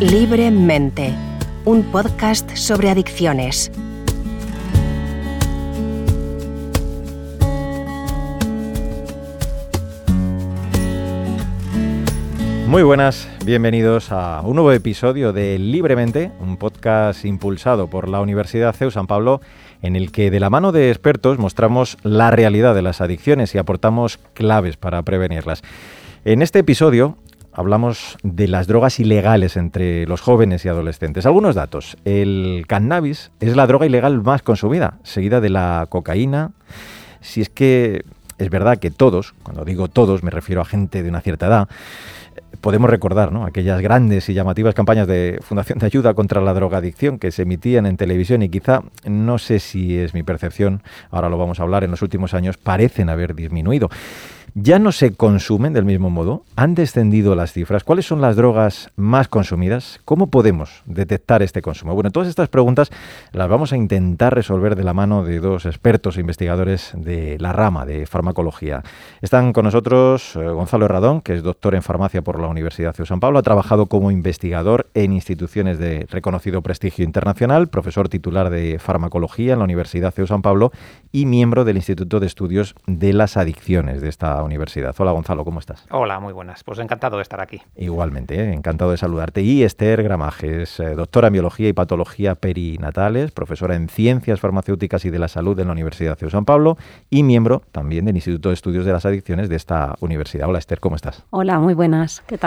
Libremente, un podcast sobre adicciones. Muy buenas, bienvenidos a un nuevo episodio de Libremente, un podcast impulsado por la Universidad CEU San Pablo, en el que de la mano de expertos mostramos la realidad de las adicciones y aportamos claves para prevenirlas. En este episodio hablamos de las drogas ilegales entre los jóvenes y adolescentes. Algunos datos. El cannabis es la droga ilegal más consumida, seguida de la cocaína. Si es que es verdad que todos, cuando digo todos me refiero a gente de una cierta edad, podemos recordar ¿no? aquellas grandes y llamativas campañas de Fundación de Ayuda contra la Drogadicción que se emitían en televisión y quizá, no sé si es mi percepción, ahora lo vamos a hablar, en los últimos años parecen haber disminuido ya no se consumen del mismo modo? ¿Han descendido las cifras? ¿Cuáles son las drogas más consumidas? ¿Cómo podemos detectar este consumo? Bueno, todas estas preguntas las vamos a intentar resolver de la mano de dos expertos e investigadores de la rama de farmacología. Están con nosotros eh, Gonzalo Herradón, que es doctor en farmacia por la Universidad de San Pablo, ha trabajado como investigador en instituciones de reconocido prestigio internacional, profesor titular de farmacología en la Universidad de San Pablo y miembro del Instituto de Estudios de las Adicciones de esta universidad. Hola Gonzalo, ¿cómo estás? Hola, muy buenas. Pues encantado de estar aquí. Igualmente, ¿eh? encantado de saludarte. Y Esther Gramajes, eh, doctora en Biología y Patología Perinatales, profesora en Ciencias Farmacéuticas y de la Salud en la Universidad de San Pablo y miembro también del Instituto de Estudios de las Adicciones de esta universidad. Hola Esther, ¿cómo estás? Hola, muy buenas. ¿Qué tal?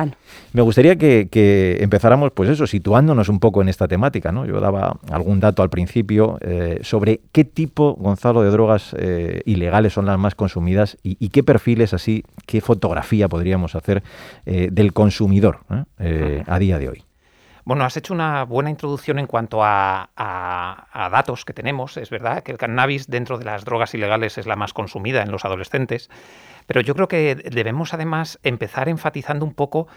Me gustaría que, empezáramos, pues eso, situándonos un poco en esta temática. ¿no? Yo daba algún dato al principio eh, sobre qué tipo, Gonzalo, de drogas ilegales son las más consumidas y qué perfiles así, ¿qué fotografía podríamos hacer eh, del consumidor eh, a día de hoy? Bueno, has hecho una buena introducción en cuanto a, datos que tenemos. Es verdad que el cannabis dentro de las drogas ilegales es la más consumida en los adolescentes, pero yo creo que debemos además empezar enfatizando un poco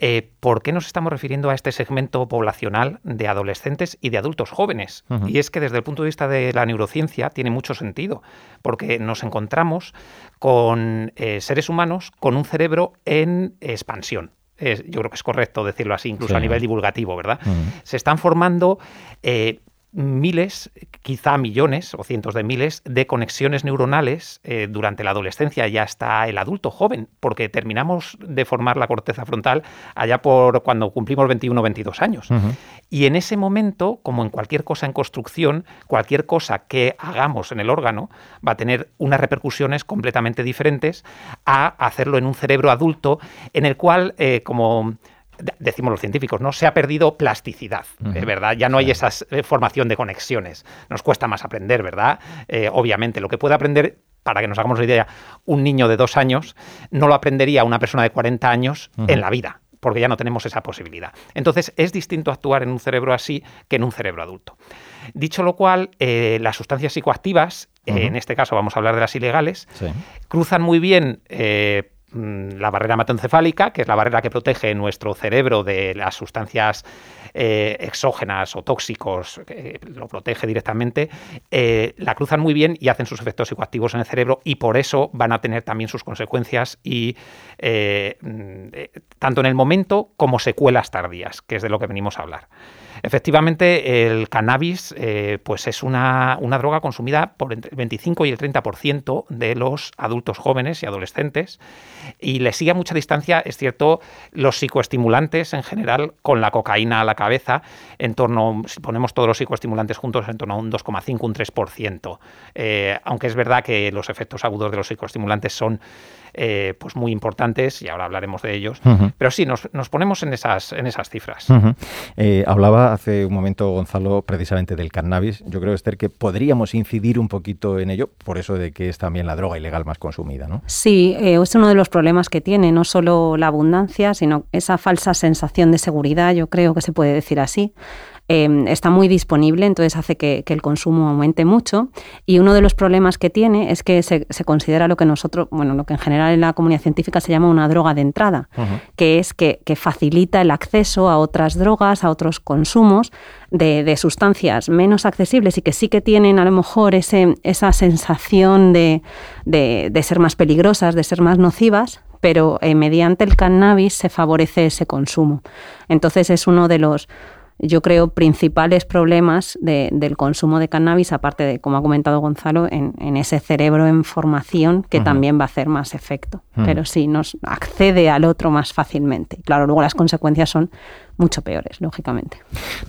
eh, ¿por qué nos estamos refiriendo a este segmento poblacional de adolescentes y de adultos jóvenes? Y es que desde el punto de vista de la neurociencia tiene mucho sentido, porque nos encontramos con eh, seres humanos con un cerebro en expansión. yo creo que es correcto decirlo así, incluso a nivel divulgativo, ¿verdad? Se están formando eh, miles, quizá millones o cientos de miles de conexiones neuronales eh, durante la adolescencia y hasta el adulto joven, porque terminamos de formar la corteza frontal allá por cuando cumplimos 21 o 22 años. Y en ese momento, como en cualquier cosa en construcción, cualquier cosa que hagamos en el órgano va a tener unas repercusiones completamente diferentes a hacerlo en un cerebro adulto en el cual, eh, como decimos los científicos, ¿no? Se ha perdido plasticidad, es verdad, ya no hay esa eh, formación de conexiones. Nos cuesta más aprender, ¿verdad? Eh, obviamente, lo que puede aprender para que nos hagamos la idea, un niño de dos años no lo aprendería una persona de 40 años en la vida, porque ya no tenemos esa posibilidad. Entonces, es distinto actuar en un cerebro así que en un cerebro adulto. Dicho lo cual, eh, las sustancias psicoactivas, en este caso vamos a hablar de las ilegales, cruzan muy bien la barrera hematoencefálica, que es la barrera que protege nuestro cerebro de las sustancias eh, exógenas o tóxicos, que lo protege directamente, eh, la cruzan muy bien y hacen sus efectos psicoactivos en el cerebro y por eso van a tener también sus consecuencias y eh, mm, tanto en el momento como secuelas tardías, que es de lo que venimos a hablar. Efectivamente, el cannabis eh, pues es una, droga consumida por entre el 25 y el 30% de los adultos jóvenes y adolescentes y le sigue a mucha distancia, es cierto, los psicoestimulantes en general con la cocaína a la cabeza, en torno, si ponemos todos los psicoestimulantes juntos, en torno a un 2,5, un 3%. Eh, aunque es verdad que los efectos agudos de los psicoestimulantes son eh, pues muy importantes y ahora hablaremos de ellos. Pero sí, nos, ponemos en esas, en esas cifras. Eh, hablaba hace un momento Gonzalo precisamente del cannabis. Yo creo, Esther, que podríamos incidir un poquito en ello, por eso de que es también la droga ilegal más consumida, ¿no? Sí, eh, es uno de los problemas que tiene, no solo la abundancia, sino esa falsa sensación de seguridad, yo creo que se puede decir así. Em, está muy disponible, entonces hace que, el consumo aumente mucho. Y uno de los problemas que tiene es que se, considera lo que nosotros, bueno, lo que en general en la comunidad científica se llama una droga de entrada, que es que, facilita el acceso a otras drogas, a otros consumos de, sustancias menos accesibles y que sí que tienen a lo mejor ese, esa sensación de, de ser más peligrosas, de ser más nocivas, pero eh, mediante el cannabis se favorece ese consumo. Entonces es uno de los yo creo, principales problemas del consumo de cannabis, aparte de, como ha comentado Gonzalo, en, ese cerebro en formación que también va a hacer más efecto. Pero sí, nos accede al otro más fácilmente. Claro, luego las consecuencias son mucho peores, lógicamente.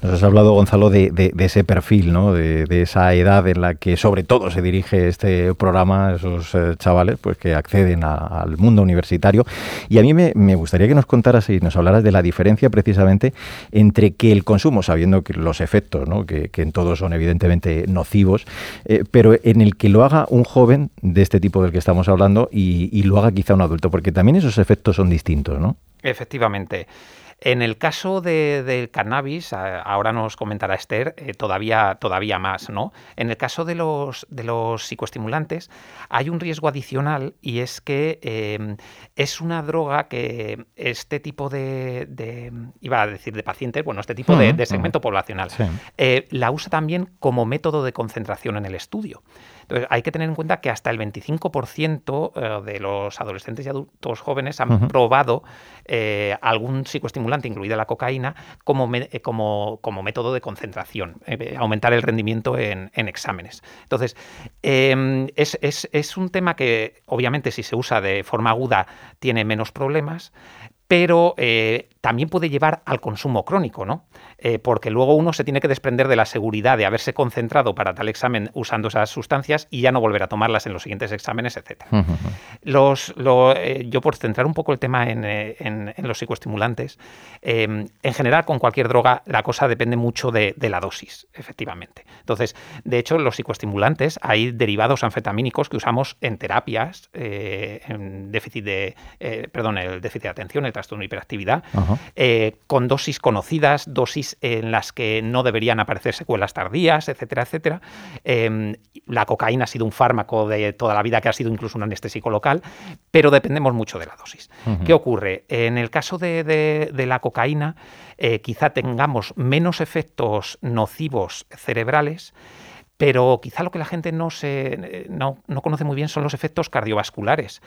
Nos has hablado, Gonzalo, de, ese perfil, ¿no? De, esa edad en la que sobre todo se dirige este programa, esos eh, chavales pues que acceden al mundo universitario. Y a mí me, gustaría que nos contaras y nos hablaras de la diferencia precisamente entre que el consumo, sabiendo que los efectos, ¿no? que, en todos son evidentemente nocivos, eh, pero en el que lo haga un joven de este tipo del que estamos hablando y, y lo haga quizá un adulto, porque también esos efectos son distintos, ¿no? Efectivamente. En el caso del cannabis, ahora nos comentará Esther, eh, todavía, todavía más, ¿no? En el caso de los, de los psicoestimulantes, hay un riesgo adicional y es que em, es una droga que este tipo de, iba a decir de pacientes, bueno, este tipo de, segmento poblacional, eh, la usa también como método de concentración en el estudio. Entonces, hay que tener en cuenta que hasta el 25% eh, de los adolescentes y adultos jóvenes han probado eh, algún psicoestimulante, incluida la cocaína, como, eh, como, como método de concentración, aumentar el rendimiento en, exámenes. Entonces, em, es, es un tema que, obviamente, si se usa de forma aguda, tiene menos problemas, pero eh, también puede llevar al consumo crónico, ¿no? Eh, porque luego uno se tiene que desprender de la seguridad de haberse concentrado para tal examen usando esas sustancias y ya no volver a tomarlas en los siguientes exámenes, etc. los, eh, yo por centrar un poco el tema en, los psicoestimulantes, em, en general con cualquier droga la cosa depende mucho de, la dosis, efectivamente. Entonces, de hecho, los psicoestimulantes, hay derivados anfetamínicos que usamos en terapias, en déficit de, perdón, el déficit de atención, el trastorno de hiperactividad, eh, con dosis conocidas, dosis en las que no deberían aparecer secuelas tardías, etcétera, etcétera. Em, la cocaína ha sido un fármaco de toda la vida que ha sido incluso un anestésico local, pero dependemos mucho de la dosis. ¿Qué ocurre? En el caso de, la cocaína, eh, quizá tengamos menos efectos nocivos cerebrales, pero quizá lo que la gente no, se, no, no, conoce muy bien son los efectos cardiovasculares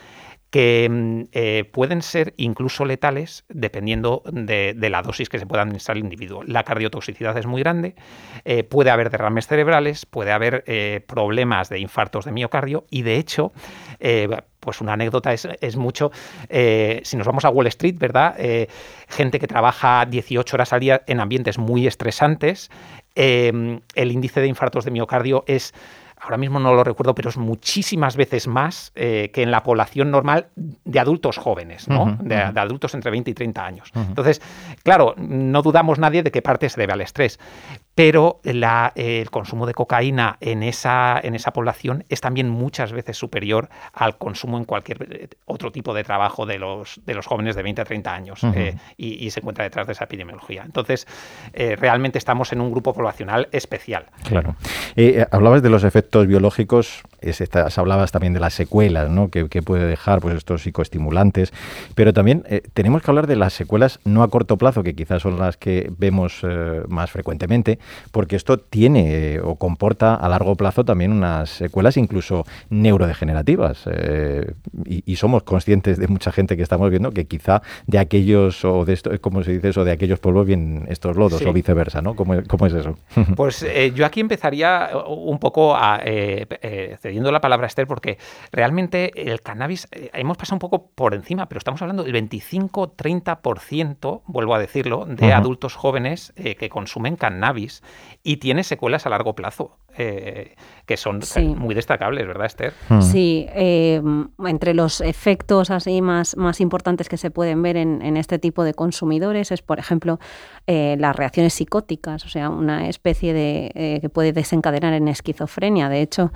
que mm, eh, pueden ser incluso letales dependiendo de, la dosis que se pueda administrar al individuo. La cardiotoxicidad es muy grande, eh, puede haber derrames cerebrales, puede haber eh, problemas de infartos de miocardio y de hecho, pues una anécdota es, mucho, si nos vamos a Wall Street, ¿verdad? gente que trabaja 18 horas al día en ambientes muy estresantes, el índice de infartos de miocardio es ahora mismo no lo recuerdo, pero es muchísimas veces más eh, que en la población normal de adultos jóvenes, ¿no? de, adultos entre 20 y 30 años. Entonces, claro, no dudamos nadie de que parte se debe al estrés, pero el consumo de cocaína en esa, en esa población es también muchas veces superior al consumo en cualquier eh, otro tipo de trabajo de los, de los jóvenes de 20 a 30 años eh, y, se encuentra detrás de esa epidemiología. Entonces, realmente estamos en un grupo poblacional especial. Claro. hablabas de los efectos biológicos, es hablabas también de las secuelas ¿no? que, puede dejar pues, estos psicoestimulantes, pero también eh, tenemos que hablar de las secuelas no a corto plazo, que quizás son las que vemos eh, más frecuentemente, porque esto tiene eh, o comporta a largo plazo también unas secuelas incluso neurodegenerativas. Y, somos conscientes de mucha gente que estamos viendo que quizá de aquellos, o de esto, como se dice eso, de aquellos polvos vienen estos lodos, o viceversa, ¿no? ¿Cómo, ¿Cómo, es eso? Pues yo aquí empezaría un poco a eh, eh, cediendo la palabra a Esther, porque realmente el cannabis, eh, hemos pasado un poco por encima, pero estamos hablando del 25-30%, vuelvo a decirlo, de adultos jóvenes que consumen cannabis y tiene secuelas a largo plazo. que son muy destacables, ¿verdad, Esther? Sí, entre los efectos así más, más importantes que se pueden ver en, en este tipo de consumidores es, por ejemplo, las reacciones psicóticas, o sea, una especie de que puede desencadenar en esquizofrenia de hecho,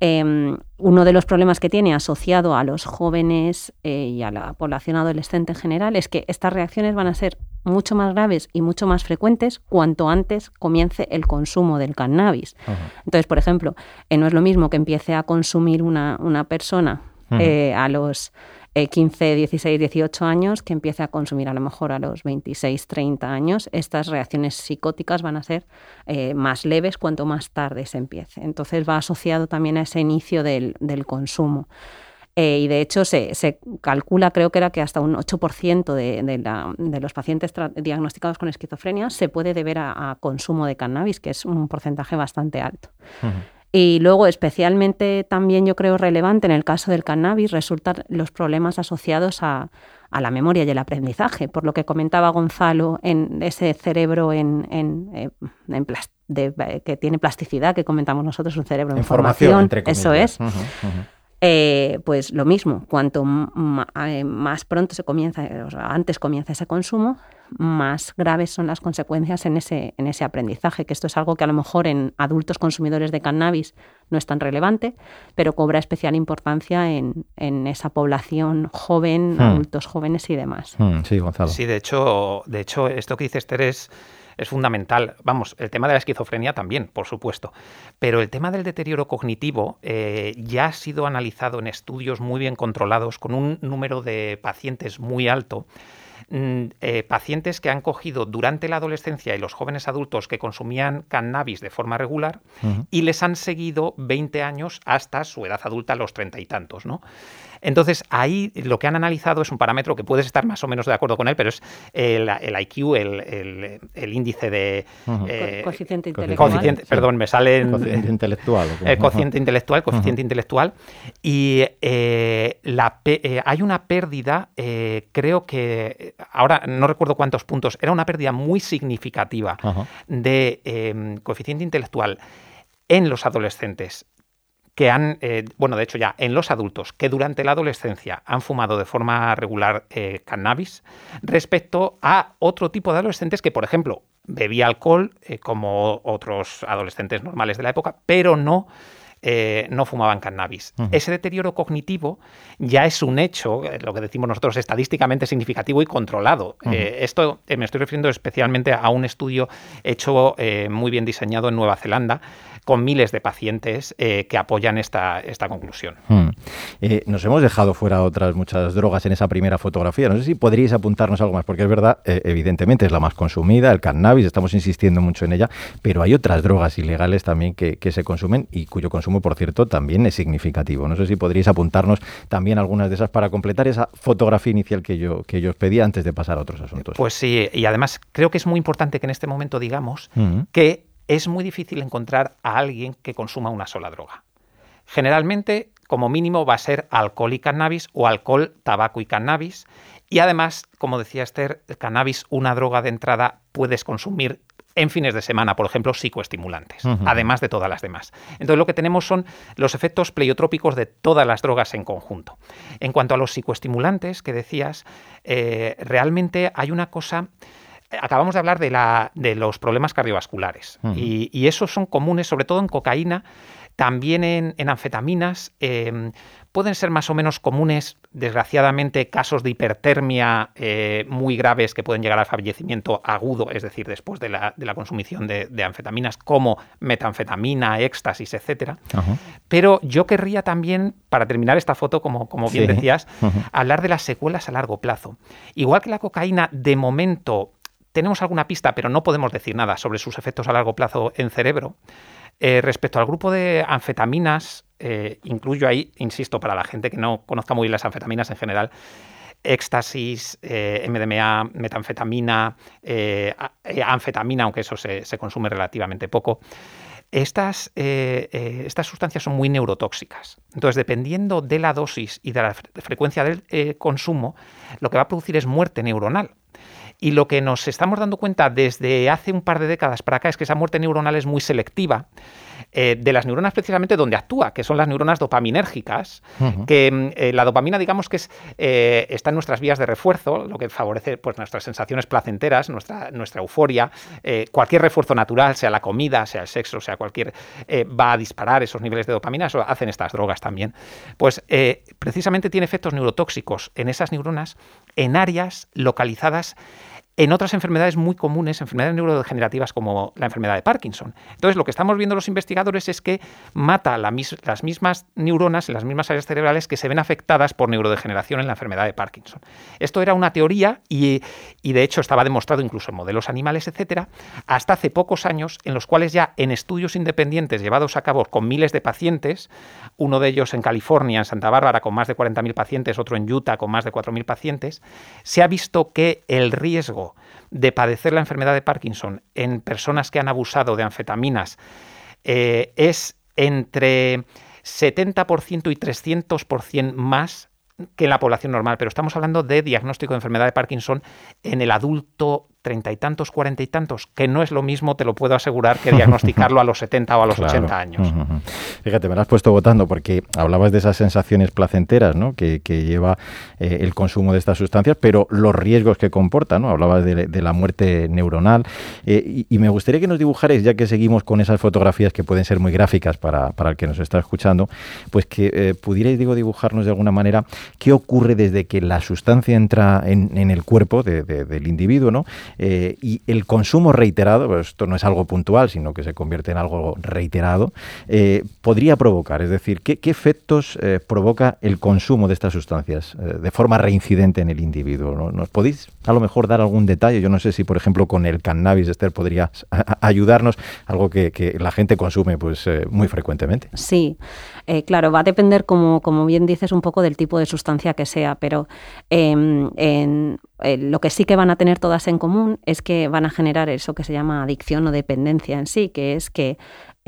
em, uno de los problemas que tiene asociado a los jóvenes eh, y a la población adolescente en general es que estas reacciones van a ser mucho más graves y mucho más frecuentes cuanto antes comience el consumo del cannabis. Entonces, por ejemplo, eh, no es lo mismo que empiece a consumir una, una persona eh, a los 15, 16, 18 años que empiece a consumir a lo mejor a los 26, 30 años, estas reacciones psicóticas van a ser eh, más leves cuanto más tarde se empiece. Entonces va asociado también a ese inicio del, consumo. y de hecho se, calcula, creo que era que hasta un 8% de, los pacientes diagnosticados con esquizofrenia se puede deber a, consumo de cannabis, que es un porcentaje bastante alto. Y luego, especialmente también yo creo relevante en el caso del cannabis, resultan los problemas asociados a, la memoria y el aprendizaje, por lo que comentaba Gonzalo en ese cerebro en, en, eh, que tiene plasticidad, que comentamos nosotros, un cerebro en, formación, eso es. Eh, pues lo mismo, cuanto eh, más pronto se comienza, antes comienza ese consumo, más graves son las consecuencias en ese, en ese aprendizaje, que esto es algo que a lo mejor en adultos consumidores de cannabis no es tan relevante, pero cobra especial importancia en, esa población joven, hmm. adultos jóvenes y demás. Hmm, sí, Gonzalo. Sí, de hecho, de hecho, esto que dice Esther es es fundamental. Vamos, el tema de la esquizofrenia también, por supuesto. Pero el tema del deterioro cognitivo eh, ya ha sido analizado en estudios muy bien controlados, con un número de pacientes muy alto. Mm, eh, pacientes que han cogido durante la adolescencia y los jóvenes adultos que consumían cannabis de forma regular y les han seguido 20 años hasta su edad adulta, los treinta y tantos, ¿no? Entonces, ahí lo que han analizado es un parámetro que puedes estar más o menos de acuerdo con él, pero es el, IQ, el, índice de... Eh, coeficiente intelectual. Perdón, me sale... Coeficiente intelectual. El coeficiente intelectual, coeficiente intelectual. Y eh, la, eh, hay una pérdida, creo que, ahora no recuerdo cuántos puntos, era una pérdida muy significativa de em, coeficiente intelectual en los adolescentes que han, eh, bueno, de hecho ya en los adultos que durante la adolescencia han fumado de forma regular eh, cannabis, respecto a otro tipo de adolescentes que, por ejemplo, bebía alcohol eh, como otros adolescentes normales de la época, pero no no fumaban cannabis. Ese deterioro cognitivo ya es un hecho, lo que decimos nosotros, estadísticamente significativo y controlado. esto me estoy refiriendo especialmente a un estudio hecho muy bien diseñado en Nueva Zelanda, con miles de pacientes eh, que apoyan esta, esta conclusión. Hmm. Eh, nos hemos dejado fuera otras muchas drogas en esa primera fotografía. No sé si podríais apuntarnos algo más, porque es verdad, eh, evidentemente es la más consumida, el cannabis, estamos insistiendo mucho en ella, pero hay otras drogas ilegales también que, se consumen y cuyo consumo, por cierto, también es significativo. No sé si podríais apuntarnos también algunas de esas para completar esa fotografía inicial que yo, que yo os pedí antes de pasar a otros asuntos. Pues sí, y además creo que es muy importante que en este momento digamos hmm. que es muy difícil encontrar a alguien que consuma una sola droga. Generalmente, como mínimo, va a ser alcohol y cannabis o alcohol, tabaco y cannabis. Y además, como decía Esther, el cannabis, una droga de entrada, puedes consumir en fines de semana, por ejemplo, psicoestimulantes, además de todas las demás. Entonces lo que tenemos son los efectos pleiotrópicos de todas las drogas en conjunto. En cuanto a los psicoestimulantes que decías, eh, realmente hay una cosa acabamos de hablar de, la, de los problemas cardiovasculares y, esos son comunes, sobre todo en cocaína, también en, anfetaminas. Em, pueden ser más o menos comunes, desgraciadamente, casos de hipertermia eh, muy graves que pueden llegar al fallecimiento agudo, es decir, después de la, de la consumición de, anfetaminas, como metanfetamina, éxtasis, etc. Pero yo querría también, para terminar esta foto, como, como bien decías, hablar de las secuelas a largo plazo. Igual que la cocaína, de momento tenemos alguna pista, pero no podemos decir nada sobre sus efectos a largo plazo en cerebro. Eh, respecto al grupo de anfetaminas, eh, incluyo ahí, insisto, para la gente que no conozca muy bien las anfetaminas en general, éxtasis, eh, MDMA, metanfetamina, anfetamina, aunque eso se, consume relativamente poco. Estas, estas, sustancias son muy neurotóxicas. Entonces, dependiendo de la dosis y de la frecuencia del consumo, lo que va a producir es muerte neuronal. Y lo que nos estamos dando cuenta desde hace un par de décadas para acá es que esa muerte neuronal es muy selectiva eh, de las neuronas precisamente donde actúa, que son las neuronas dopaminérgicas, que mm, eh, la dopamina digamos que es, eh, está en nuestras vías de refuerzo, lo que favorece pues, nuestras sensaciones placenteras, nuestra, nuestra euforia, cualquier refuerzo natural, sea la comida, sea el sexo, sea cualquier, va a disparar esos niveles de dopamina, eso hacen estas drogas también. Pues precisamente tiene efectos neurotóxicos en esas neuronas en áreas localizadas en otras enfermedades muy comunes, enfermedades neurodegenerativas como la enfermedad de Parkinson. Entonces, lo que estamos viendo los investigadores es que mata las mismas neuronas en las mismas áreas cerebrales que se ven afectadas por neurodegeneración en la enfermedad de Parkinson. Esto era una teoría y, y de hecho estaba demostrado incluso en modelos animales, etcétera, hasta hace pocos años en los cuales ya en estudios independientes llevados a cabo con miles de pacientes, uno de ellos en California, en Santa Bárbara, con más de 40.000 pacientes, otro en Utah con más de 4.000 pacientes, se ha visto que el riesgo de padecer la enfermedad de Parkinson en personas que han abusado de anfetaminas eh, es entre 70% y 300% más que en la población normal, pero estamos hablando de diagnóstico de enfermedad de Parkinson en el adulto treinta y tantos, cuarenta y tantos, que no es lo mismo, te lo puedo asegurar, que diagnosticarlo a los 70 o a los 80 años. Fíjate, me lo has puesto votando porque hablabas de esas sensaciones placenteras ¿no? que, lleva eh, el consumo de estas sustancias, pero los riesgos que comporta, ¿no? Hablabas de, la muerte neuronal eh, y, me gustaría que nos dibujarais, ya que seguimos con esas fotografías que pueden ser muy gráficas para, el que nos está escuchando, pues que eh, pudierais, digo, dibujarnos de alguna manera qué ocurre desde que la sustancia entra en, el cuerpo del individuo, ¿no? Eh, y el consumo reiterado, pues esto no es algo puntual, sino que se convierte en algo reiterado, eh, podría provocar, es decir, ¿qué, efectos eh, provoca el consumo de estas sustancias de forma reincidente en el individuo? ¿Nos podéis a lo mejor dar algún detalle? Yo no sé si, por ejemplo, con el cannabis, Esther, podrías ayudarnos, algo que, la gente consume pues muy frecuentemente. Sí, claro, va a depender, como, como bien dices, un poco del tipo de sustancia que sea, pero em, en eh, lo que sí que van a tener todas en común es que van a generar eso que se llama adicción o dependencia en sí, que es que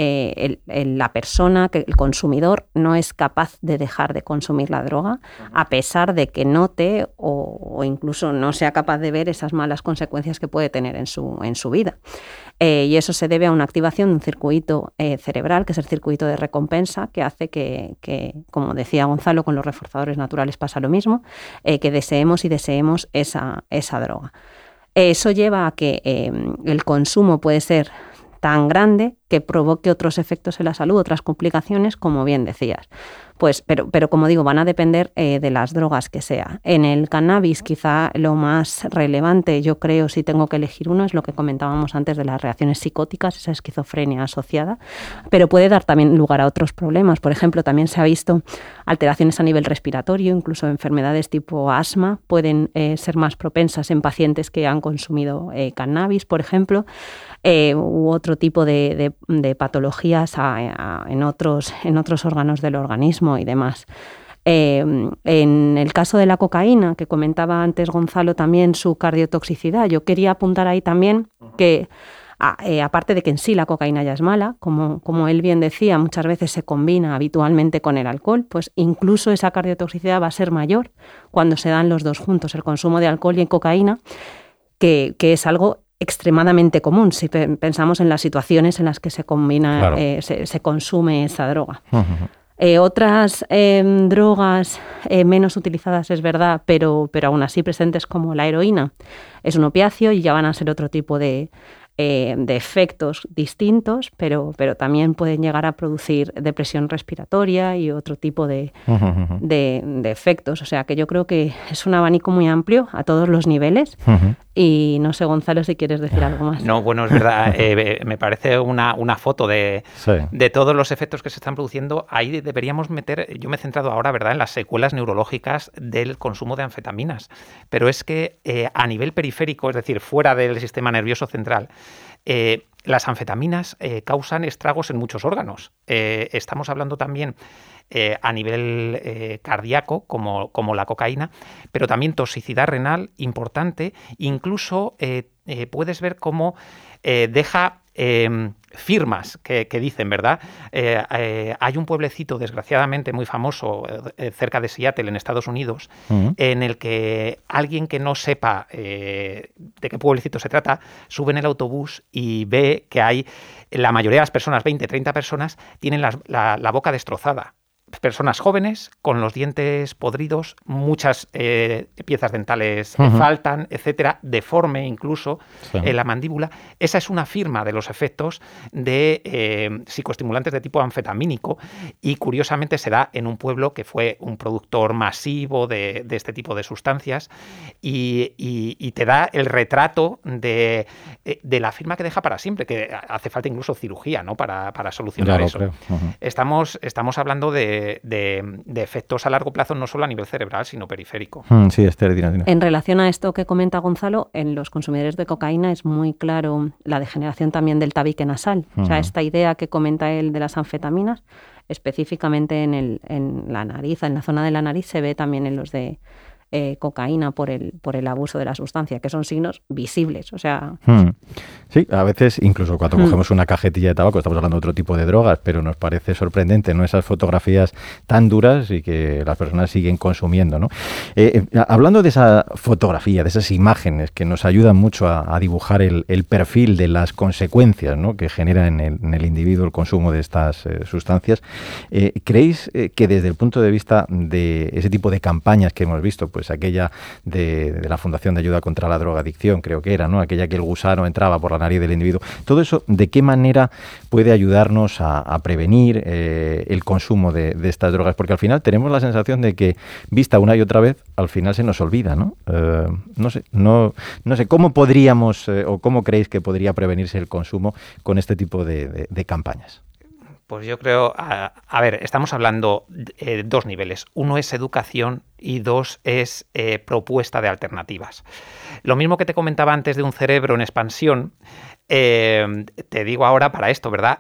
eh, la persona, que el consumidor, no es capaz de dejar de consumir la droga, a pesar de que note o, incluso no sea capaz de ver esas malas consecuencias que puede tener en su, en su vida. Eh, y eso se debe a una activación de un circuito eh, cerebral, que es el circuito de recompensa, que hace que, como decía Gonzalo, con los reforzadores naturales pasa lo mismo, que deseemos y deseemos esa, esa droga. Eso lleva a que el consumo puede ser tan grande que provoque otros efectos en la salud, otras complicaciones, como bien decías. Pues, pero, pero como digo, van a depender eh, de las drogas que sea. En el cannabis, quizá lo más relevante, yo creo, si tengo que elegir uno, es lo que comentábamos antes de las reacciones psicóticas, esa esquizofrenia asociada, pero puede dar también lugar a otros problemas. Por ejemplo, también se ha visto alteraciones a nivel respiratorio, incluso enfermedades tipo asma pueden eh, ser más propensas en pacientes que han consumido eh, cannabis, por ejemplo, u otro tipo de, patologías en, otros, en otros órganos del organismo y demás. Em, en el caso de la cocaína, que comentaba antes Gonzalo también su cardiotoxicidad, yo quería apuntar ahí también que, eh, aparte de que en sí la cocaína ya es mala, como, como él bien decía, muchas veces se combina habitualmente con el alcohol, pues incluso esa cardiotoxicidad va a ser mayor cuando se dan los dos juntos, el consumo de alcohol y cocaína, que, es algo extremadamente común si pensamos en las situaciones en las que se combina, eh, se, consume esa droga. Eh, otras em, drogas eh, menos utilizadas, es verdad, pero, pero aún así presentes como la heroína, es un opiáceo y ya van a ser otro tipo de, eh, de efectos distintos, pero, pero también pueden llegar a producir depresión respiratoria y otro tipo de, de, efectos. O sea que yo creo que es un abanico muy amplio a todos los niveles. Y no sé, Gonzalo, si quieres decir algo más. No, bueno, es verdad. Eh, me parece una, una foto de, de todos los efectos que se están produciendo. Ahí deberíamos meter, yo me he centrado ahora, ¿verdad?, en las secuelas neurológicas del consumo de anfetaminas. Pero es que eh, a nivel periférico, es decir, fuera del sistema nervioso central, eh, las anfetaminas eh, causan estragos en muchos órganos. Eh, estamos hablando también a nivel cardíaco, como, como, la cocaína, pero también toxicidad renal importante. Incluso puedes ver cómo deja Em, firmas que, dicen, ¿verdad? Eh, eh, hay un pueblecito, desgraciadamente, muy famoso eh, cerca de Seattle, en Estados Unidos, en el que alguien que no sepa de qué pueblecito se trata, sube en el autobús y ve que hay, la mayoría de las personas, 20, 30 personas, tienen la boca destrozada personas jóvenes con los dientes podridos, muchas eh, piezas dentales faltan, etcétera, deforme incluso en la mandíbula. Esa es una firma de los efectos de eh, psicoestimulantes de tipo anfetamínico y curiosamente se da en un pueblo que fue un productor masivo de, este tipo de sustancias y, te da el retrato de, eh, de, la firma que deja para siempre, que hace falta incluso cirugía ¿no? para, solucionar eso. estamos, estamos hablando de de, efectos a largo plazo, no solo a nivel cerebral, sino periférico. Mm, sí, Esther, En relación a esto que comenta Gonzalo, en los consumidores de cocaína es muy claro la degeneración también del tabique nasal. O sea, esta idea que comenta él de las anfetaminas, específicamente en, el, en la nariz, en la zona de la nariz, se ve también en los de eh, cocaína por el, por el abuso de la sustancia, que son signos visibles. O sea. Hmm. Sí, a veces, incluso cuando hmm. cogemos una cajetilla de tabaco, estamos hablando de otro tipo de drogas, pero nos parece sorprendente, ¿no? Esas fotografías tan duras y que las personas siguen consumiendo, ¿no? Eh, eh, hablando de esa fotografía, de esas imágenes que nos ayudan mucho a, dibujar el, perfil de las consecuencias ¿no? que genera en el, individuo el consumo de estas sustancias, ¿creéis que desde el punto de vista de ese tipo de campañas que hemos visto, pues pues aquella de, la Fundación de Ayuda contra la Drogadicción, creo que era, ¿no? Aquella que el gusano entraba por la nariz del individuo. Todo eso, ¿de qué manera puede ayudarnos a, prevenir eh, el consumo de, estas drogas? Porque al final tenemos la sensación de que, vista una y otra vez, al final se nos olvida, ¿no? Eh, no sé, no, no sé, ¿cómo podríamos eh, o cómo creéis que podría prevenirse el consumo con este tipo de campañas? Pues yo creo, a, ver, estamos hablando de dos niveles. Uno es educación y dos es eh, propuesta de alternativas. Lo mismo que te comentaba antes de un cerebro en expansión, eh, te digo ahora para esto, ¿verdad?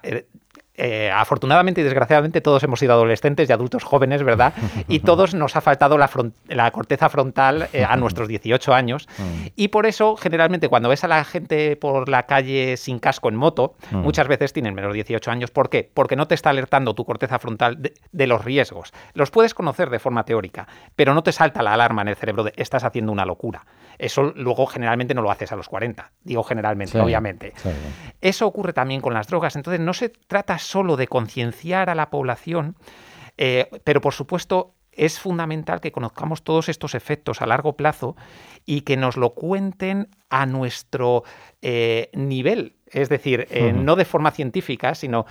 Eh, afortunadamente y desgraciadamente todos hemos sido adolescentes y adultos jóvenes, ¿verdad? Y todos nos ha faltado la, corteza frontal eh, a nuestros 18 años. Mm. Y por eso, generalmente, cuando ves a la gente por la calle sin casco en moto, mm. muchas veces tienen menos de 18 años. ¿Por qué? Porque no te está alertando tu corteza frontal de, los riesgos. Los puedes conocer de forma teórica, pero no te salta la alarma en el cerebro de estás haciendo una locura. Eso luego generalmente no lo haces a los 40. Digo generalmente, obviamente. Eso ocurre también con las drogas. Entonces no se trata solo de concienciar a la población, eh, pero por supuesto es fundamental que conozcamos todos estos efectos a largo plazo y que nos lo cuenten a nuestro eh, nivel. Es decir, eh, no de forma científica, sino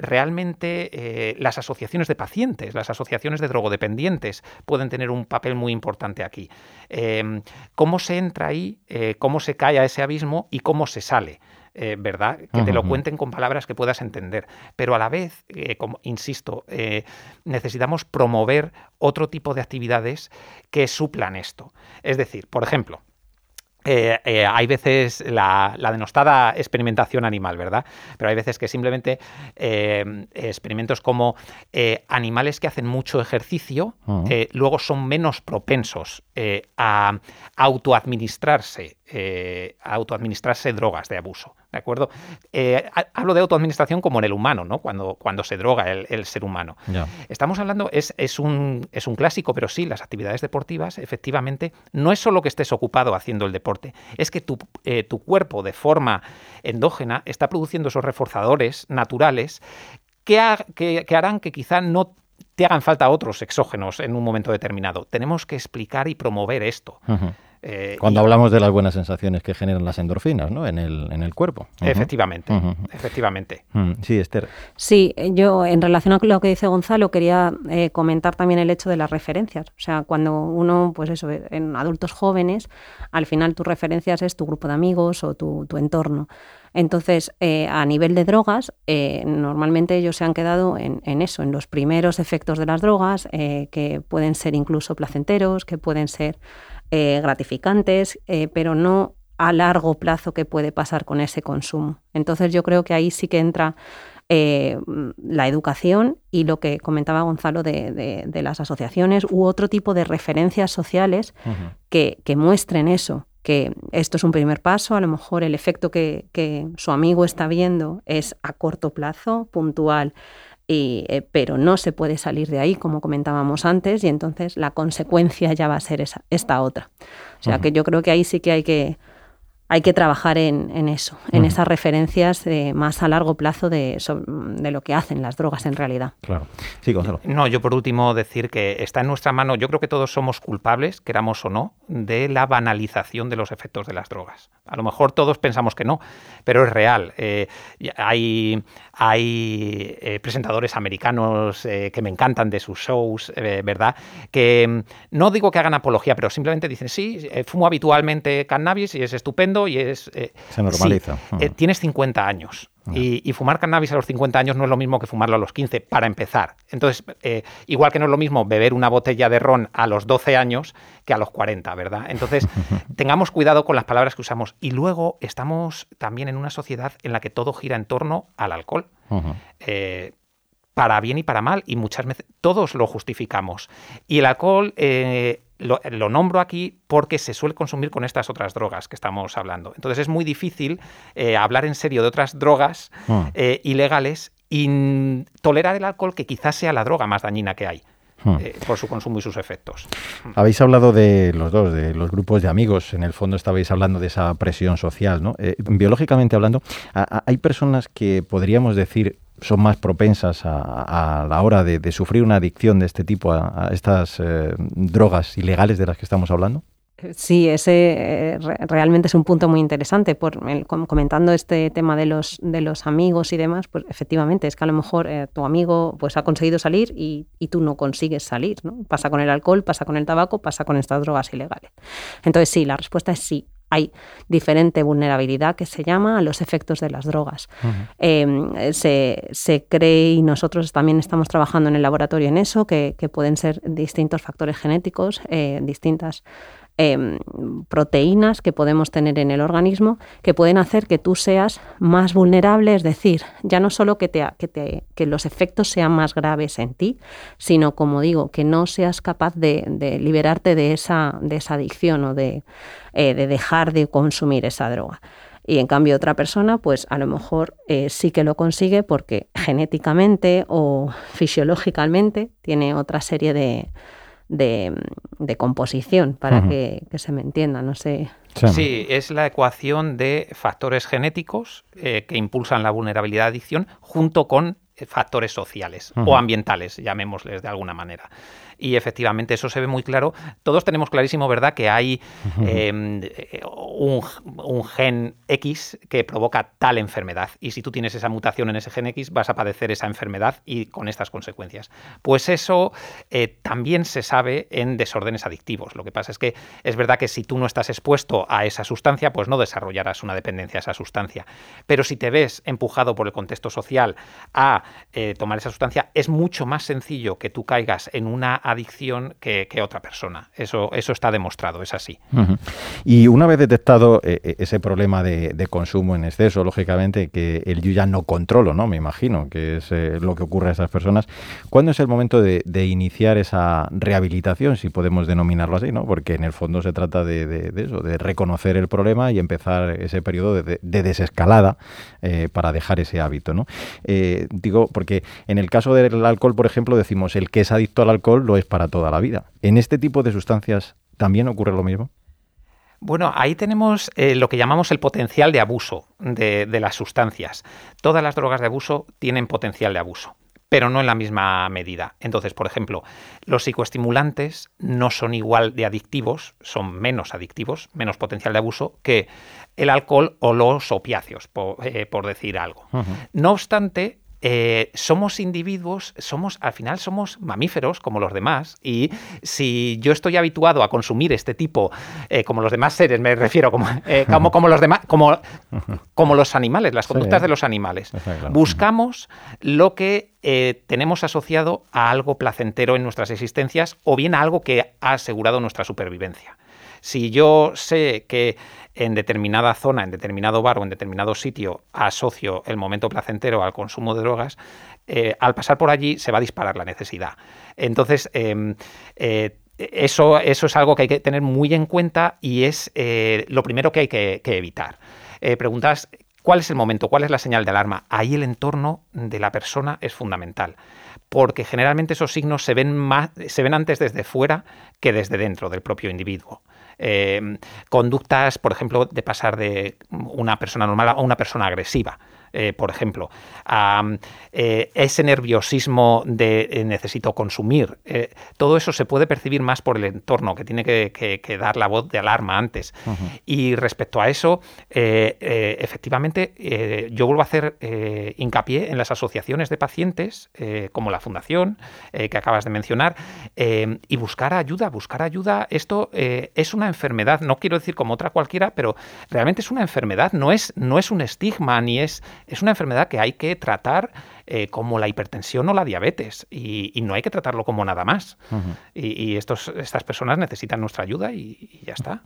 realmente las asociaciones de pacientes, las asociaciones de drogodependientes pueden tener un papel muy importante aquí. ¿Cómo se entra ahí? ¿Cómo se cae a ese abismo? ¿Y cómo se sale? Eh, ¿verdad? Que te lo cuenten con palabras que puedas entender. Pero a la vez, eh, como, insisto, eh, necesitamos promover otro tipo de actividades que suplan esto. Es decir, por ejemplo, hay veces la, denostada experimentación animal, ¿verdad? Pero hay veces que simplemente experimentos como animales que hacen mucho ejercicio luego son menos propensos a autoadministrarse, a autoadministrarse drogas de abuso. ¿de acuerdo? Eh, hablo de autoadministración como en el humano, ¿no? Cuando, cuando se droga el, ser humano. Estamos hablando, es, es, un, es un clásico, pero sí, las actividades deportivas, efectivamente, no es solo que estés ocupado haciendo el deporte, es que tu, eh, tu cuerpo de forma endógena está produciendo esos reforzadores naturales que, que, harán que quizá no te hagan falta otros exógenos en un momento determinado. Tenemos que explicar y promover esto. Eh, Cuando hablamos de las buenas sensaciones que generan las endorfinas ¿no? en, el, en el cuerpo. Efectivamente, efectivamente. Mm, sí, Esther. Sí, yo en relación a lo que dice Gonzalo quería eh, comentar también el hecho de las referencias. O sea, cuando uno, pues eso, en adultos jóvenes, al final tus referencias es tu grupo de amigos o tu, entorno. Entonces, eh, a nivel de drogas, normalmente ellos se han quedado en, en, eso, en los primeros efectos de las drogas, que pueden ser incluso placenteros, que pueden ser eh, gratificantes, eh, pero no a largo plazo que puede pasar con ese consumo. Entonces yo creo que ahí sí que entra eh, la educación y lo que comentaba Gonzalo de, las asociaciones u otro tipo de referencias sociales que, muestren eso, que esto es un primer paso, a lo mejor el efecto que, que su amigo está viendo es a corto plazo, puntual, eh, pero no se puede salir de ahí, como comentábamos antes, y entonces la consecuencia ya va a ser esa, esta otra. O sea que yo creo que ahí sí que hay que hay que trabajar en, eso, en esas referencias más a largo plazo de, de, lo que hacen las drogas en realidad. Claro. Sí, Gonzalo. No, yo por último decir que está en nuestra mano, yo creo que todos somos culpables, queramos o no, de la banalización de los efectos de las drogas. A lo mejor todos pensamos que no, pero es real. Eh, hay hay eh, presentadores americanos eh, que me encantan de sus shows, ¿verdad? Que mm, no digo que hagan apología, pero simplemente dicen, sí, fumo habitualmente cannabis y es estupendo y es... Se normaliza. tienes 50 años. Y, fumar cannabis a los 50 años no es lo mismo que fumarlo a los 15, para empezar. Entonces, eh, igual que no es lo mismo beber una botella de ron a los 12 años que a los 40, ¿verdad? Entonces, tengamos cuidado con las palabras que usamos. Y luego estamos también en una sociedad en la que todo gira en torno al alcohol. Eh, para bien y para mal, y muchas veces todos lo justificamos. Y el alcohol eh, lo, nombro aquí porque se suele consumir con estas otras drogas que estamos hablando. Entonces es muy difícil eh, hablar en serio de otras drogas ah. eh, ilegales y tolerar el alcohol que quizás sea la droga más dañina que hay. Ah. Eh, por su consumo y sus efectos. Habéis hablado de los dos, de los grupos de amigos. En el fondo estabais hablando de esa presión social. ¿no? biológicamente hablando, hay personas que podríamos decir son más propensas a, la hora de, sufrir una adicción de este tipo a, estas eh, drogas ilegales de las que estamos hablando? Sí, ese eh, realmente es un punto muy interesante. Por comentando este tema de los de los amigos y demás, pues efectivamente es que a lo mejor eh, tu amigo pues ha conseguido salir y, y, tú no consigues salir. ¿no? Pasa con el alcohol, pasa con el tabaco, pasa con estas drogas ilegales. Entonces sí, la respuesta es sí hay diferente vulnerabilidad que se llama a los efectos de las drogas. Em, se, cree, y nosotros también estamos trabajando en el laboratorio en eso, que, que pueden ser distintos factores genéticos, eh, distintas Em, proteínas que podemos tener en el organismo que pueden hacer que tú seas más vulnerable, es decir, ya no solo que, te, que, los efectos sean más graves en ti, sino, como digo, que no seas capaz de, liberarte de esa, adicción o de, eh, de dejar de consumir esa droga. Y en cambio otra persona, pues a lo mejor eh, sí que lo consigue porque genéticamente o fisiológicamente tiene otra serie de, de, composición, para que, se me entienda, no sé. Sí, es la ecuación de factores genéticos eh, que impulsan la vulnerabilidad a adicción junto con eh, factores sociales o ambientales, llamémosles de alguna manera y efectivamente eso se ve muy claro. Todos tenemos clarísimo, ¿verdad?, que hay em, un, gen X que provoca tal enfermedad y si tú tienes esa mutación en ese gen X vas a padecer esa enfermedad y con estas consecuencias. Pues eso eh, también se sabe en desórdenes adictivos. Lo que pasa es que es verdad que si tú no estás expuesto a esa sustancia, pues no desarrollarás una dependencia a esa sustancia. Pero si te ves empujado por el contexto social a eh, tomar esa sustancia, es mucho más sencillo que tú caigas en una adicción que, otra persona. Eso, eso está demostrado, es así. Y una vez detectado eh, eh, ese problema de, consumo en exceso, lógicamente, que el yo ya no controlo, ¿no? Me imagino que es eh, lo que ocurre a esas personas. ¿Cuándo es el momento de, iniciar esa rehabilitación, si podemos denominarlo así, ¿no? Porque en el fondo se trata de, eso, de reconocer el problema y empezar ese periodo de, desescalada para dejar ese hábito, ¿no? digo, porque en el caso del alcohol, por ejemplo, decimos el que es adicto al alcohol lo es para toda la vida. ¿En este tipo de sustancias también ocurre lo mismo? Bueno, ahí tenemos eh, lo que llamamos el potencial de abuso de, las sustancias. Todas las drogas de abuso tienen potencial de abuso pero no en la misma medida. Entonces, por ejemplo, los psicoestimulantes no son igual de adictivos, son menos adictivos, menos potencial de abuso que el alcohol o los opiáceos, por, eh, decir algo. No obstante, eh, somos individuos, somos, al final somos mamíferos como los demás, y si yo estoy habituado a consumir este tipo, eh, como los demás seres, me refiero, como, eh, como, los demás, como, como los animales, las conductas de los animales, buscamos lo que tenemos asociado a algo placentero en nuestras existencias o bien a algo que ha asegurado nuestra supervivencia. Si yo sé que en determinada zona, en determinado bar o en determinado sitio asocio el momento placentero al consumo de drogas, eh, al pasar por allí se va a disparar la necesidad. Entonces, em, eh, eso, eso es algo que hay que tener muy en cuenta y es eh, lo primero que hay que, evitar. preguntas ¿Cuál es el momento? ¿Cuál es la señal de alarma? Ahí el entorno de la persona es fundamental, porque generalmente esos signos se ven, más, se ven antes desde fuera que desde dentro del propio individuo. Eh, conductas, por ejemplo, de pasar de una persona normal a una persona agresiva. Eh, por ejemplo, eh, ese nerviosismo de eh, necesito consumir, todo eso se puede percibir más por el entorno, que tiene que, dar la voz de alarma antes. Y respecto a eso, efectivamente, yo vuelvo a hacer hincapié en las asociaciones de pacientes, como la Fundación, que acabas de mencionar, y buscar ayuda, buscar ayuda. Esto es una enfermedad, no quiero decir como otra cualquiera, pero realmente es una enfermedad, no es, no es un estigma, ni es es una enfermedad que hay que tratar eh, como la hipertensión o la diabetes y, no hay que tratarlo como nada más. Y, estos, estas personas necesitan nuestra ayuda y, ya está.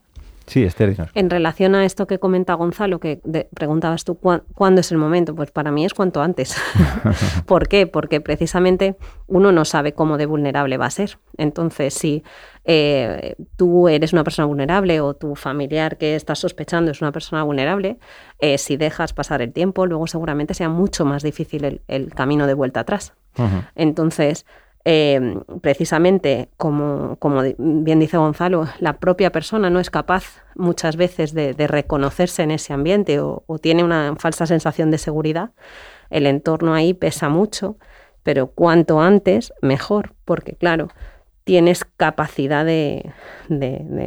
Sí, Esther. En relación a esto que comenta Gonzalo, que preguntabas tú cuándo es el momento, pues para mí es cuanto antes. ¿Por qué? Porque precisamente uno no sabe cómo de vulnerable va a ser. Entonces, si eh, tú eres una persona vulnerable o tu familiar que estás sospechando es una persona vulnerable, eh, si dejas pasar el tiempo, luego seguramente sea mucho más difícil el, camino de vuelta atrás. Entonces, eh, precisamente, como, como, bien dice Gonzalo, la propia persona no es capaz muchas veces de, reconocerse en ese ambiente o, tiene una falsa sensación de seguridad, el entorno ahí pesa mucho, pero cuanto antes, mejor, porque claro, tienes capacidad de,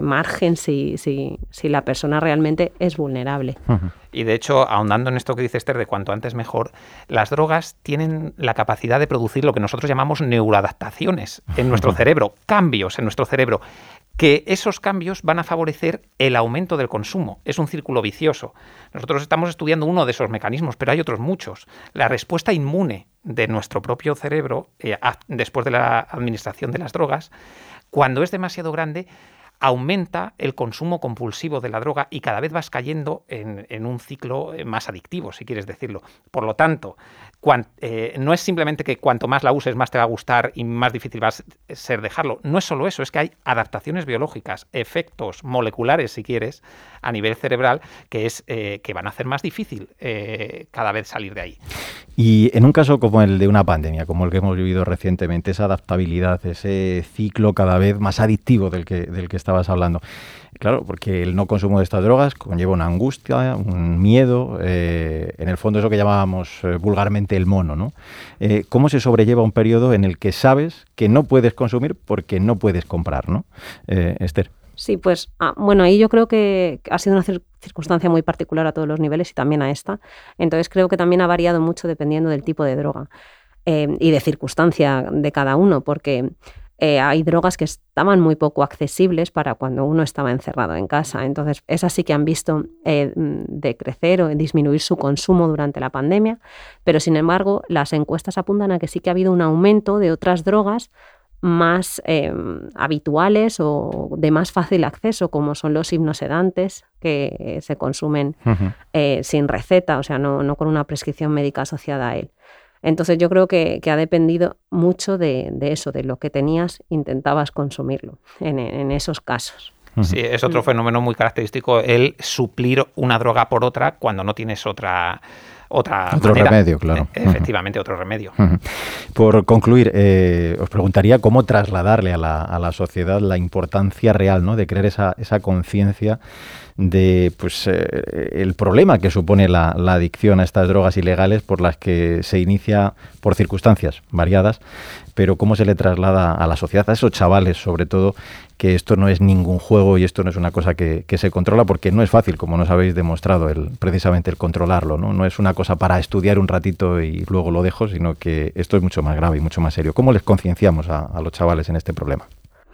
margen si, si, si, la persona realmente es vulnerable. Y de hecho, ahondando en esto que dice Esther de cuanto antes mejor, las drogas tienen la capacidad de producir lo que nosotros llamamos neuroadaptaciones en nuestro cerebro, cambios en nuestro cerebro que esos cambios van a favorecer el aumento del consumo. Es un círculo vicioso. Nosotros estamos estudiando uno de esos mecanismos, pero hay otros muchos. La respuesta inmune de nuestro propio cerebro eh, después de la administración de las drogas, cuando es demasiado grande, aumenta el consumo compulsivo de la droga y cada vez vas cayendo en, un ciclo eh, más adictivo, si quieres decirlo. Por lo tanto, eh, no es simplemente que cuanto más la uses, más te va a gustar y más difícil va a ser dejarlo. No es solo eso, es que hay adaptaciones biológicas, efectos moleculares, si quieres, a nivel cerebral, que, es, eh, que van a hacer más difícil cada vez salir de ahí. Y en un caso como el de una pandemia, como el que hemos vivido recientemente, esa adaptabilidad, ese ciclo cada vez más adictivo del que, del que estabas hablando. Claro, porque el no consumo de estas drogas conlleva una angustia, un miedo, eh, en el fondo eso que llamábamos eh, vulgarmente el mono, ¿no? Eh, ¿Cómo se sobrelleva un periodo en el que sabes que no puedes consumir porque no puedes comprar, ¿no? Esther. Sí, pues ah, bueno, ahí yo creo que ha sido una circunstancia muy particular a todos los niveles y también a esta. Entonces creo que también ha variado mucho dependiendo del tipo de droga y de circunstancia de cada uno, porque eh, hay drogas que estaban muy poco accesibles para cuando uno estaba encerrado en casa. Entonces, esas sí que han visto eh, decrecer o disminuir su consumo durante la pandemia, pero sin embargo, las encuestas apuntan a que sí que ha habido un aumento de otras drogas más eh, habituales o de más fácil acceso, como son los hipnosedantes, que se consumen sin receta, o sea, no con una prescripción médica asociada a él. Entonces yo creo que, ha dependido mucho de, eso, de lo que tenías, intentabas consumirlo en, esos casos. Sí, es otro fenómeno muy característico el suplir una droga por otra cuando no tienes otra otra otro remedio, claro. E, efectivamente, otro remedio. Por concluir, eh, os preguntaría cómo trasladarle a la, a la, sociedad la importancia real ¿no? de crear esa, esa conciencia de pues eh, el problema que supone la, adicción a estas drogas ilegales por las que se inicia por circunstancias variadas, pero cómo se le traslada a la sociedad, a esos chavales sobre todo, que esto no es ningún juego y esto no es una cosa que, se controla porque no es fácil, como nos habéis demostrado, el, precisamente el controlarlo, ¿no? No es una cosa para estudiar un ratito y luego lo dejo, sino que esto es mucho más grave y mucho más serio. ¿Cómo les concienciamos a los chavales en este problema?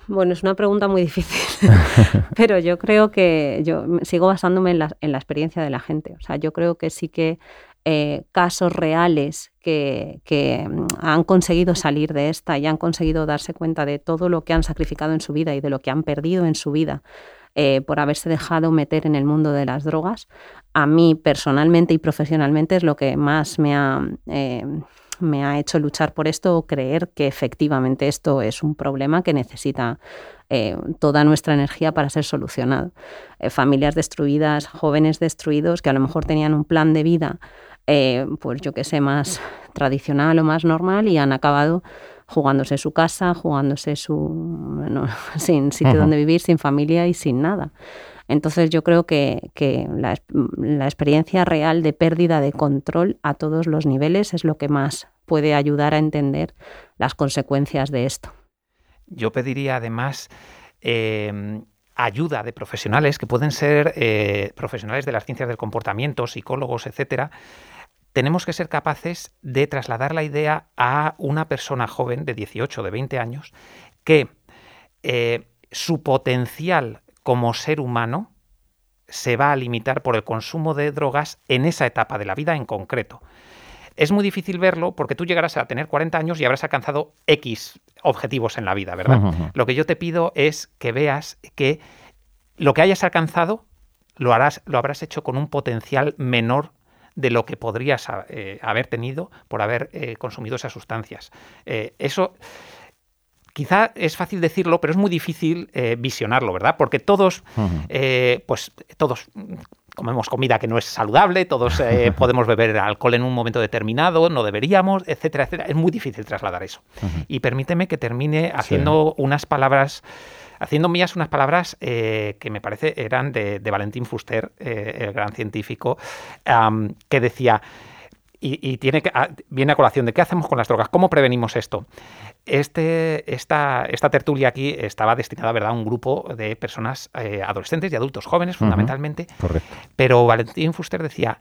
Bueno, es una pregunta muy difícil, pero yo creo que yo sigo basándome en la, experiencia de la gente. O sea, yo creo que sí que eh, casos reales que, mm, han conseguido salir de esta y han conseguido darse cuenta de todo lo que han sacrificado en su vida y de lo que han perdido en su vida eh, por haberse dejado meter en el mundo de las drogas, a mí personalmente y profesionalmente es lo que más me ha... Eh, me ha hecho luchar por esto o creer que efectivamente esto es un problema que necesita eh, toda nuestra energía para ser solucionado. Eh, familias destruidas, jóvenes destruidos que a lo mejor tenían un plan de vida, eh, pues yo que sé, más tradicional o más normal y han acabado jugándose su casa, jugándose su sin sitio donde vivir, sin familia y sin nada. Entonces yo creo que, la, la, experiencia real de pérdida de control a todos los niveles es lo que más puede ayudar a entender las consecuencias de esto. Yo pediría además em, ayuda de profesionales que pueden ser eh, profesionales de las ciencias del comportamiento, psicólogos, etcétera. Tenemos que ser capaces de trasladar la idea a una persona joven de 18, de 20 años, que eh, su potencial como ser humano se va a limitar por el consumo de drogas en esa etapa de la vida en concreto. Es muy difícil verlo porque tú llegarás a tener 40 años y habrás alcanzado X objetivos en la vida, ¿verdad? Lo que yo te pido es que veas que lo que hayas alcanzado lo, harás, lo habrás hecho con un potencial menor de lo que podrías eh, haber tenido por haber eh, consumido esas sustancias. Eh, eso quizá es fácil decirlo, pero es muy difícil visionarlo, ¿verdad? Porque todos, pues todos comemos comida que no es saludable, todos eh, podemos beber alcohol en un momento determinado, no deberíamos, etcétera, etcétera. Es muy difícil trasladar eso. Y permíteme que termine haciendo unas palabras haciendo mías unas palabras que me parece eran de, Valentín Fuster, el gran científico, que decía, y, tiene que, ah, viene a colación de qué hacemos con las drogas, cómo prevenimos esto. Este, esta, esta tertulia aquí estaba destinada ¿verdad? a un grupo de personas eh, adolescentes y adultos jóvenes, fundamentalmente. correcto. Pero Valentín Fuster decía,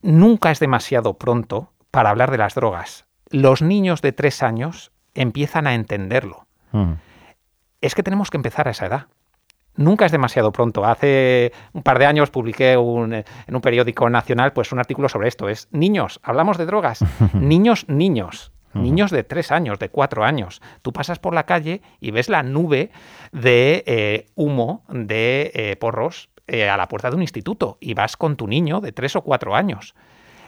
nunca es demasiado pronto para hablar de las drogas. Los niños de tres años empiezan a entenderlo. Es que tenemos que empezar a esa edad nunca es demasiado pronto. Hace un par de años publiqué en un periódico nacional pues un artículo sobre esto. Es niños, hablamos de drogas. niños, niños. Niños de tres años, de cuatro años. Tú pasas por la calle y ves la nube de eh, humo de eh, porros eh, a la puerta de un instituto y vas con tu niño de tres o cuatro años.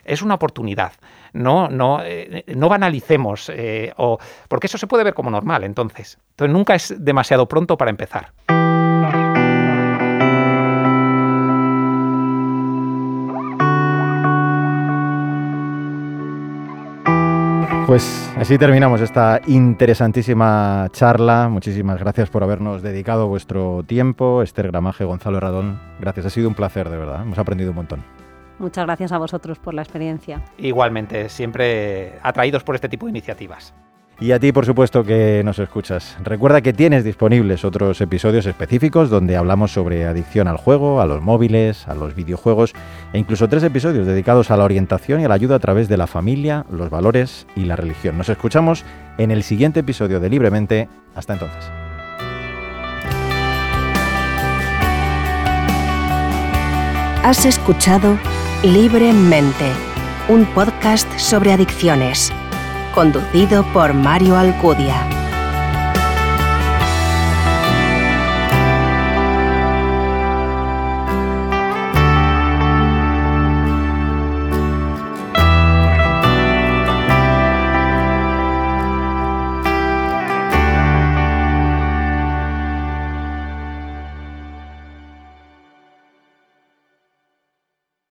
Es una oportunidad. No, no, no banalicemos, o, porque eso se puede ver como normal entonces. Entonces nunca es demasiado pronto para empezar. Pues así terminamos esta interesantísima charla. Muchísimas gracias por habernos dedicado vuestro tiempo. Esther Gramaje, Gonzalo Radón, gracias. Ha sido un placer, de verdad. Hemos aprendido un montón. Muchas gracias a vosotros por la experiencia. Igualmente, siempre atraídos por este tipo de iniciativas. Y a ti, por supuesto, que nos escuchas. Recuerda que tienes disponibles otros episodios específicos donde hablamos sobre adicción al juego, a los móviles, a los videojuegos e incluso tres episodios dedicados a la orientación y a la ayuda a través de la familia, los valores y la religión. Nos escuchamos en el siguiente episodio de Libremente. Hasta entonces. Has escuchado Libremente, un podcast sobre adicciones conducido por Mario Alcudia.